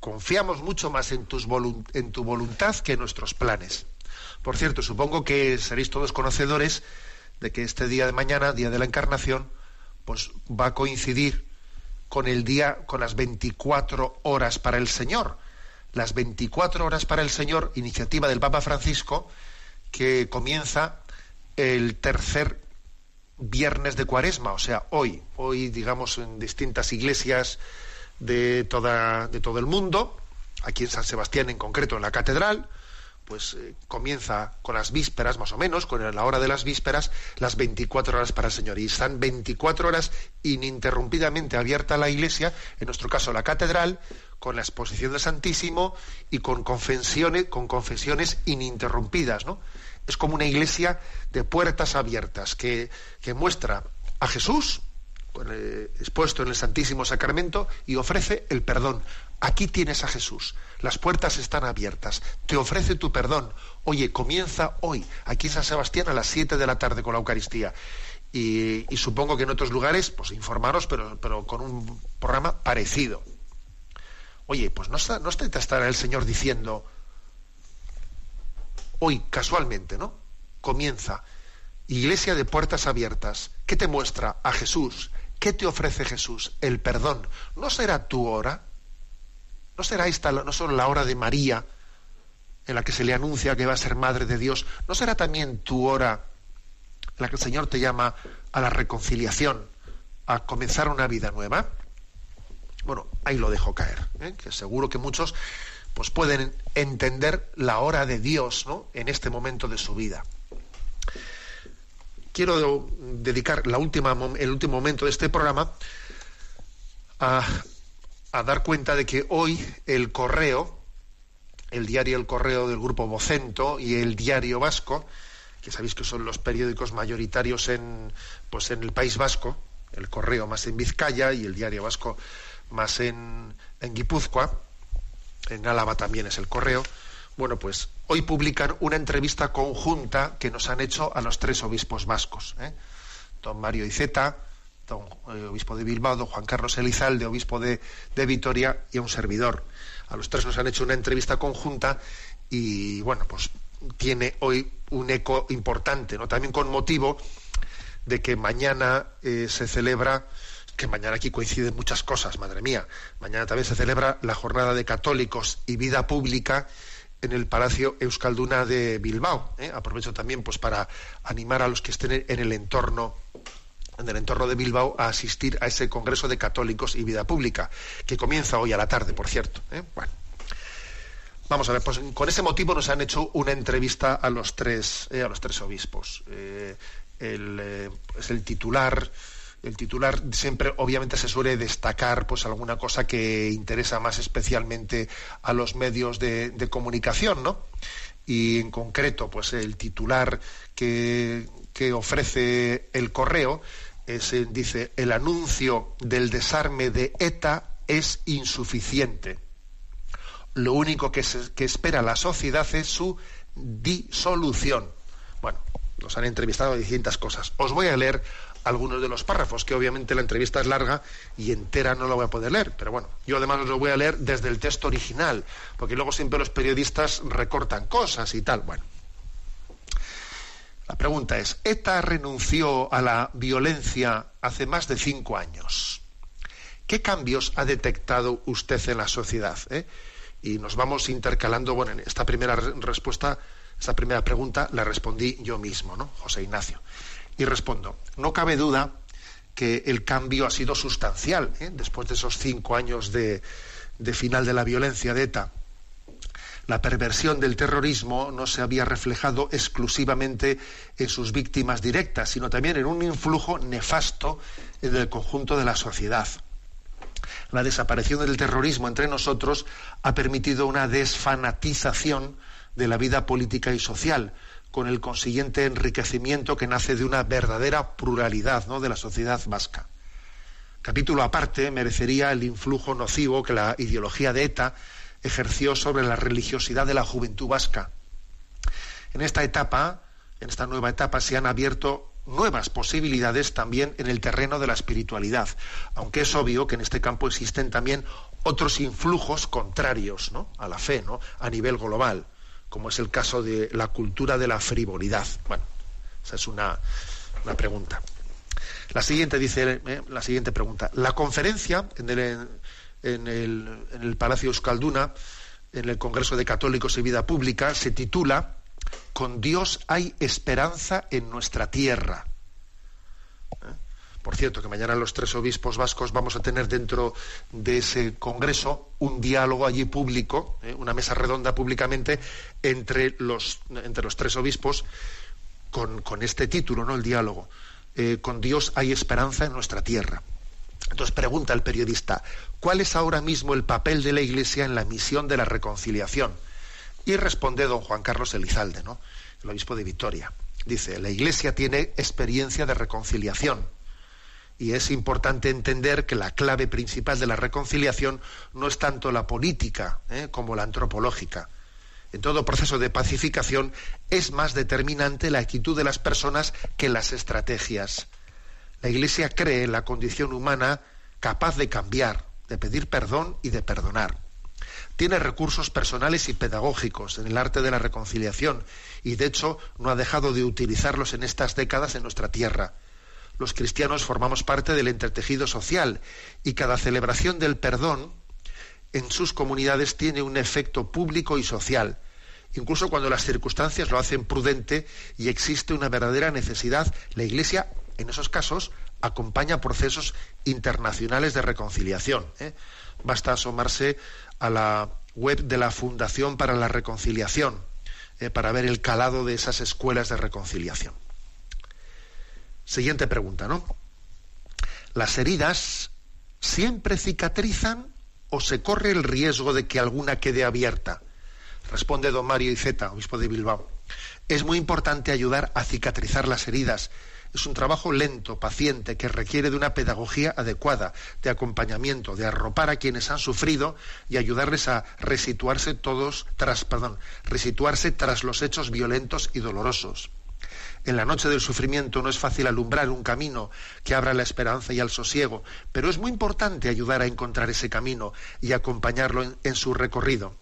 Speaker 1: Confiamos mucho más en, tus en tu voluntad que en nuestros planes. Por cierto, supongo que seréis todos conocedores de que este día de mañana, día de la encarnación, pues va a coincidir con el día, con las 24 horas para el Señor. Las 24 horas para el Señor, iniciativa del Papa Francisco, que comienza el tercer viernes de cuaresma, o sea, hoy, hoy digamos en distintas iglesias de, toda, de todo el mundo, aquí en San Sebastián en concreto, en la catedral, pues eh, comienza con las vísperas más o menos, con la hora de las vísperas, las 24 horas para el Señor. Y están 24 horas ininterrumpidamente abierta la iglesia, en nuestro caso la catedral, con la exposición del Santísimo y con confesiones, con confesiones ininterrumpidas, ¿no? Es como una iglesia de puertas abiertas que, que muestra a Jesús eh, expuesto en el Santísimo Sacramento y ofrece el perdón. Aquí tienes a Jesús. Las puertas están abiertas. Te ofrece tu perdón. Oye, comienza hoy, aquí en San Sebastián, a las 7 de la tarde con la Eucaristía. Y, supongo que en otros lugares, pues informaros, pero, pero con un programa parecido. Oye, pues no, está, no estará el Señor diciendo, hoy casualmente, ¿no? Comienza. Iglesia de puertas abiertas. ¿Qué te muestra? A Jesús. ¿Qué te ofrece Jesús? El perdón. ¿No será tu hora? ¿No será esta no solo la hora de María, en la que se le anuncia que va a ser madre de Dios? ¿No será también tu hora en la que el Señor te llama a la reconciliación, a comenzar una vida nueva? Bueno, ahí lo dejo caer, ¿eh? que seguro que muchos pues pueden entender la hora de Dios ¿no? en este momento de su vida. Quiero dedicar la última, el último momento de este programa a, dar cuenta de que hoy el correo, el diario El Correo del Grupo Vocento y el diario Vasco, que sabéis que son los periódicos mayoritarios en, pues en el País Vasco, el Correo más en Vizcaya y el diario Vasco más en, en Guipúzcoa, en Álava también es el correo. Bueno, pues hoy publican una entrevista conjunta que nos han hecho a los tres obispos vascos. ¿eh? Don Mario Iceta, don eh, obispo de Bilbao, don Juan Carlos Elizalde, obispo de, Vitoria, y a un servidor. A los tres nos han hecho una entrevista conjunta y, bueno, pues tiene hoy un eco importante, ¿no? También con motivo de que mañana eh, se celebra que mañana aquí coinciden muchas cosas, madre mía. Mañana también se celebra la jornada de católicos y vida pública en el Palacio Euskalduna de Bilbao. ¿eh? Aprovecho también pues para animar a los que estén en el entorno en el entorno de Bilbao a asistir a ese Congreso de Católicos y Vida Pública, que comienza hoy a la tarde, por cierto. ¿eh? Bueno. Vamos a ver, pues con ese motivo nos han hecho una entrevista a los tres, eh, a los tres obispos. el, es el titular el titular siempre obviamente se suele destacar pues alguna cosa que interesa más especialmente a los medios de, comunicación, ¿no? Y en concreto, pues el titular que, que ofrece el correo es, eh, dice, el anuncio del desarme de ETA es insuficiente. Lo único que, que espera la sociedad es su disolución. Bueno, nos han entrevistado distintas cosas. Os voy a leer algunos de los párrafos, que obviamente la entrevista es larga y entera no la voy a poder leer, pero bueno, yo además lo voy a leer desde el texto original, porque luego siempre los periodistas recortan cosas y tal. Bueno, la pregunta es, ETA renunció a la violencia hace más de cinco años. ¿Qué cambios ha detectado usted en la sociedad? Eh? Y nos vamos intercalando, bueno, en esta primera respuesta, esta primera pregunta la respondí yo mismo, ¿no? José Ignacio. Y respondo, no cabe duda que el cambio ha sido sustancial ¿eh? después de esos cinco años de, de final de la violencia de ETA. La perversión del terrorismo no se había reflejado exclusivamente en sus víctimas directas, sino también en un influjo nefasto en el conjunto de la sociedad. La desaparición del terrorismo entre nosotros ha permitido una desfanatización de la vida política y social, con el consiguiente enriquecimiento que nace de una verdadera pluralidad ¿no? de la sociedad vasca. Capítulo aparte merecería el influjo nocivo que la ideología de ETA ejerció sobre la religiosidad de la juventud vasca. En esta etapa, en esta nueva etapa se han abierto nuevas posibilidades también en el terreno de la espiritualidad, aunque es obvio que en este campo existen también otros influjos contrarios ¿no? a la fe, a nivel global, como es el caso de la cultura de la frivolidad. Bueno, esa es una, una pregunta. La siguiente dice, eh, la siguiente pregunta. La conferencia en el, en el, Palacio Euskalduna, en el Congreso de Católicos y Vida Pública, se titula Con Dios hay esperanza en nuestra tierra. ¿Eh? Por cierto, que mañana los tres obispos vascos vamos a tener dentro de ese congreso un diálogo allí público, ¿eh? una mesa redonda públicamente entre los, entre los tres obispos con, con este título, ¿no? El diálogo. Eh, con Dios hay esperanza en nuestra tierra. Entonces pregunta el periodista, ¿cuál es ahora mismo el papel de la Iglesia en la misión de la reconciliación? Y responde don Juan Carlos Elizalde, ¿no? el obispo de Vitoria. Dice, la Iglesia tiene experiencia de reconciliación y es importante entender que la clave principal de la reconciliación no es tanto la política ¿eh? como la antropológica en todo proceso de pacificación es más determinante la actitud de las personas que las estrategias. La Iglesia cree en la condición humana capaz de cambiar, de pedir perdón y de perdonar. Tiene recursos personales y pedagógicos en el arte de la reconciliación y de hecho no ha dejado de utilizarlos en estas décadas en nuestra tierra. Los cristianos formamos parte del entretejido social y cada celebración del perdón en sus comunidades tiene un efecto público y social, incluso cuando las circunstancias lo hacen prudente y existe una verdadera necesidad, la Iglesia, en esos casos, acompaña procesos internacionales de reconciliación. ¿eh? Basta asomarse a la web de la Fundación para la Reconciliación ¿eh? para ver el calado de esas escuelas de reconciliación. Siguiente pregunta, ¿no? ¿Las heridas siempre cicatrizan o se corre el riesgo de que alguna quede abierta? Responde don Mario Iceta, obispo de Bilbao. Es muy importante ayudar a cicatrizar las heridas. Es un trabajo lento, paciente, que requiere de una pedagogía adecuada, de acompañamiento, de arropar a quienes han sufrido y ayudarles a resituarse todos tras, perdón, resituarse tras los hechos violentos y dolorosos. En la noche del sufrimiento no es fácil alumbrar un camino que abra la esperanza y el sosiego, pero es muy importante ayudar a encontrar ese camino y acompañarlo en, en su recorrido.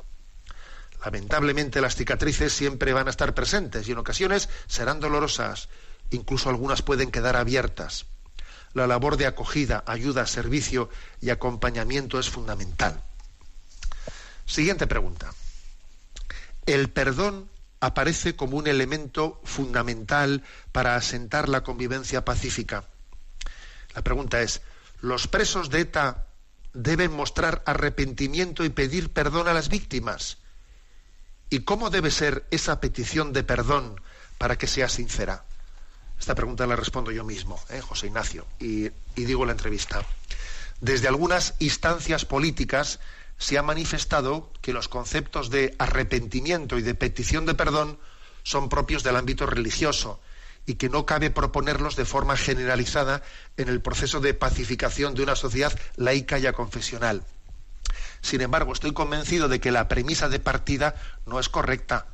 Speaker 1: Lamentablemente las cicatrices siempre van a estar presentes y en ocasiones serán dolorosas, incluso algunas pueden quedar abiertas. La labor de acogida, ayuda, servicio y acompañamiento es fundamental. Siguiente pregunta. ¿El perdón aparece como un elemento fundamental para asentar la convivencia pacífica. La pregunta es, ¿los presos de ETA deben mostrar arrepentimiento y pedir perdón a las víctimas? ¿Y cómo debe ser esa petición de perdón para que sea sincera? Esta pregunta la respondo yo mismo, ¿eh? José Ignacio, y, y digo la entrevista. Desde algunas instancias políticas se ha manifestado que los conceptos de arrepentimiento y de petición de perdón son propios del ámbito religioso y que no cabe proponerlos de forma generalizada en el proceso de pacificación de una sociedad laica y confesional. Sin embargo, estoy convencido de que la premisa de partida no es correcta.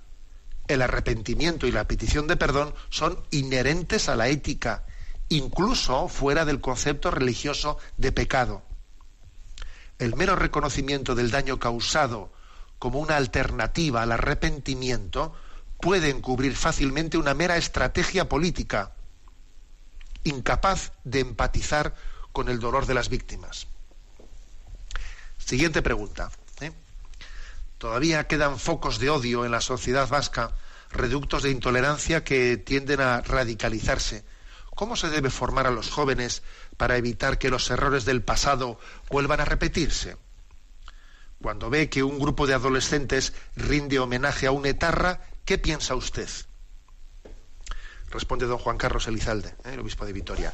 Speaker 1: El arrepentimiento y la petición de perdón son inherentes a la ética, incluso fuera del concepto religioso de pecado el mero reconocimiento del daño causado como una alternativa al arrepentimiento puede encubrir fácilmente una mera estrategia política, incapaz de empatizar con el dolor de las víctimas. Siguiente pregunta. ¿eh? Todavía quedan focos de odio en la sociedad vasca, reductos de intolerancia que tienden a radicalizarse. ¿Cómo se debe formar a los jóvenes para evitar que los errores del pasado vuelvan a repetirse? Cuando ve que un grupo de adolescentes rinde homenaje a un etarra, ¿qué piensa usted? Responde don Juan Carlos Elizalde, ¿eh? el obispo de Vitoria.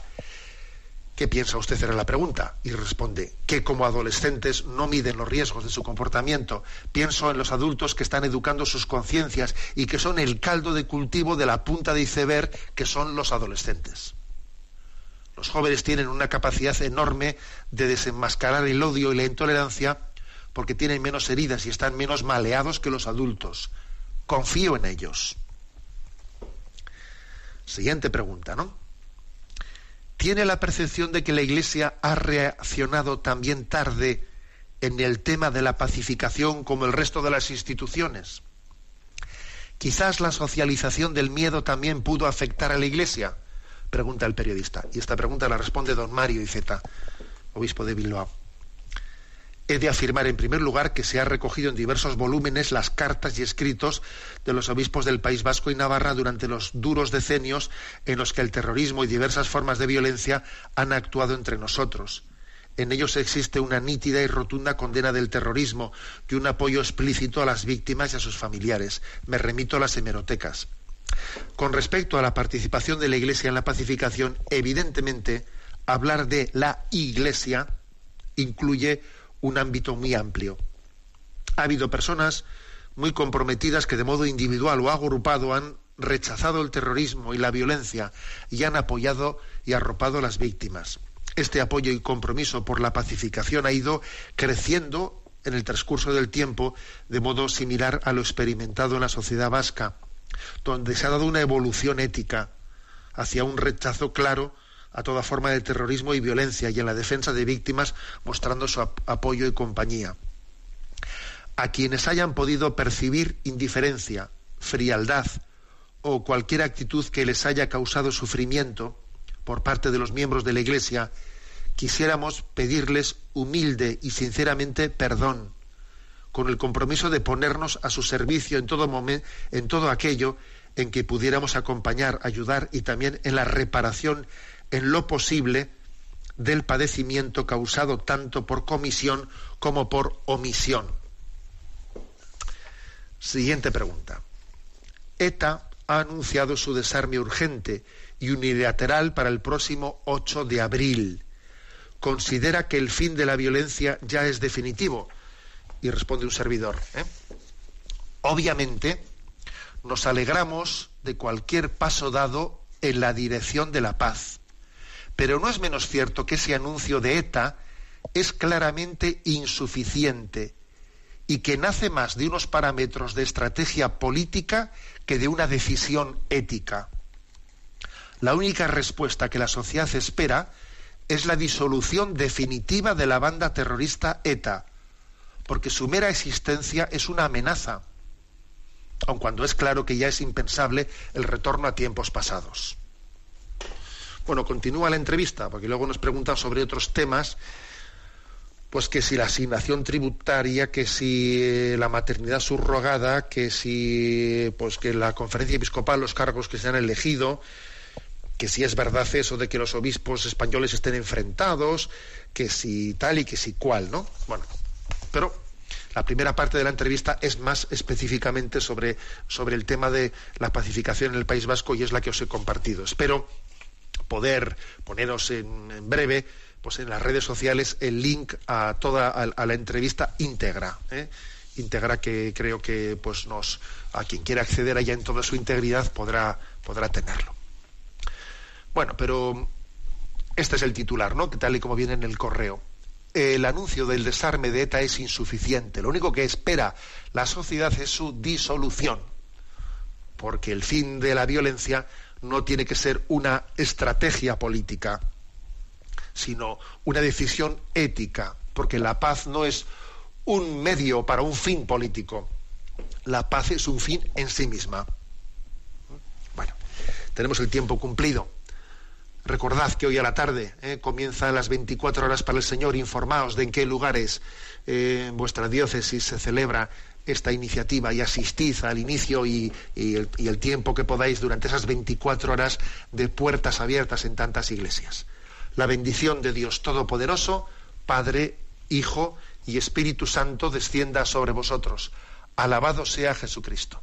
Speaker 1: ¿Qué piensa usted? Era la pregunta. Y responde que como adolescentes no miden los riesgos de su comportamiento. Pienso en los adultos que están educando sus conciencias y que son el caldo de cultivo de la punta de iceberg que son los adolescentes. Los jóvenes tienen una capacidad enorme de desenmascarar el odio y la intolerancia porque tienen menos heridas y están menos maleados que los adultos. Confío en ellos. Siguiente pregunta, ¿no? ¿Tiene la percepción de que la Iglesia ha reaccionado también tarde en el tema de la pacificación como el resto de las instituciones? Quizás la socialización del miedo también pudo afectar a la Iglesia, pregunta el periodista. Y esta pregunta la responde don Mario Iceta, obispo de Bilbao. He de afirmar en primer lugar que se ha recogido en diversos volúmenes las cartas y escritos de los obispos del País Vasco y Navarra durante los duros decenios en los que el terrorismo y diversas formas de violencia han actuado entre nosotros. En ellos existe una nítida y rotunda condena del terrorismo y un apoyo explícito a las víctimas y a sus familiares. Me remito a las hemerotecas. Con respecto a la participación de la Iglesia en la pacificación, evidentemente, hablar de la Iglesia incluye un ámbito muy amplio. Ha habido personas muy comprometidas que de modo individual o agrupado han rechazado el terrorismo y la violencia y han apoyado y arropado a las víctimas. Este apoyo y compromiso por la pacificación ha ido creciendo en el transcurso del tiempo de modo similar a lo experimentado en la sociedad vasca, donde se ha dado una evolución ética hacia un rechazo claro a toda forma de terrorismo y violencia y en la defensa de víctimas mostrando su apoyo y compañía. A quienes hayan podido percibir indiferencia, frialdad o cualquier actitud que les haya causado sufrimiento por parte de los miembros de la Iglesia quisiéramos pedirles humilde y sinceramente perdón, con el compromiso de ponernos a su servicio en todo momento, en todo aquello en que pudiéramos acompañar, ayudar y también en la reparación en lo posible del padecimiento causado tanto por comisión como por omisión. Siguiente pregunta. ETA ha anunciado su desarme urgente y unilateral para el próximo 8 de abril considera que el fin de la violencia ya es definitivo? Y responde un servidor. ¿eh? Obviamente, nos alegramos de cualquier paso dado en la dirección de la paz. Pero no es menos cierto que ese anuncio de ETA es claramente insuficiente y que nace más de unos parámetros de estrategia política que de una decisión ética. La única respuesta que la sociedad espera es la disolución definitiva de la banda terrorista ETA, porque su mera existencia es una amenaza, aun cuando es claro que ya es impensable el retorno a tiempos pasados. Bueno, continúa la entrevista, porque luego nos preguntan sobre otros temas, pues que si la asignación tributaria, que si eh, la maternidad subrogada, que si pues que la conferencia episcopal, los cargos que se han elegido, que si es verdad eso de que los obispos españoles estén enfrentados, que si tal y que si cual, ¿no? Bueno, pero la primera parte de la entrevista es más específicamente sobre, sobre el tema de la pacificación en el País Vasco y es la que os he compartido. Espero poder poneros en, breve pues en las redes sociales el link a toda a, la entrevista íntegra ¿eh? íntegra que creo que pues nos a quien quiera acceder allá en toda su integridad podrá podrá tenerlo bueno, pero este es el titular, ¿no? Que tal y como viene en el correo. El anuncio del desarme de ETA es insuficiente. Lo único que espera la sociedad es su disolución. Porque el fin de la violencia no tiene que ser una estrategia política, sino una decisión ética. Porque la paz no es un medio para un fin político. La paz es un fin en sí misma. Bueno, tenemos el tiempo cumplido. Recordad que hoy a la tarde eh, comienzan las 24 horas para el Señor. Informaos de en qué lugares eh, en vuestra diócesis se celebra esta iniciativa y asistid al inicio y, el, y, el, tiempo que podáis durante esas 24 horas de puertas abiertas en tantas iglesias. La bendición de Dios Todopoderoso, Padre, Hijo y Espíritu Santo descienda sobre vosotros. Alabado sea Jesucristo.